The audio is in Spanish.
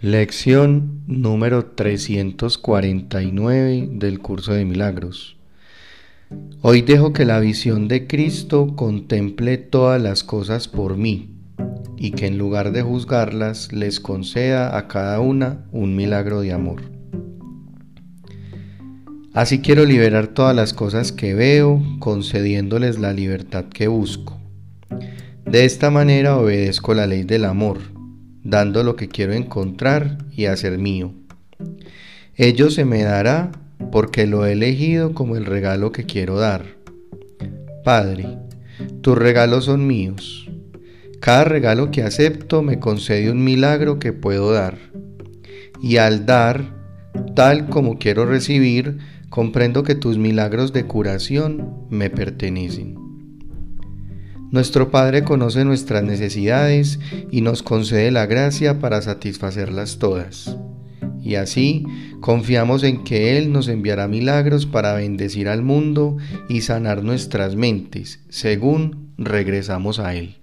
Lección número 349 del curso de milagros. Hoy dejo que la visión de Cristo contemple todas las cosas por mí y que en lugar de juzgarlas les conceda a cada una un milagro de amor. Así quiero liberar todas las cosas que veo, concediéndoles la libertad que busco. De esta manera obedezco la ley del amor dando lo que quiero encontrar y hacer mío. Ello se me dará porque lo he elegido como el regalo que quiero dar. Padre, tus regalos son míos. Cada regalo que acepto me concede un milagro que puedo dar. Y al dar, tal como quiero recibir, comprendo que tus milagros de curación me pertenecen. Nuestro Padre conoce nuestras necesidades y nos concede la gracia para satisfacerlas todas. Y así confiamos en que Él nos enviará milagros para bendecir al mundo y sanar nuestras mentes, según regresamos a Él.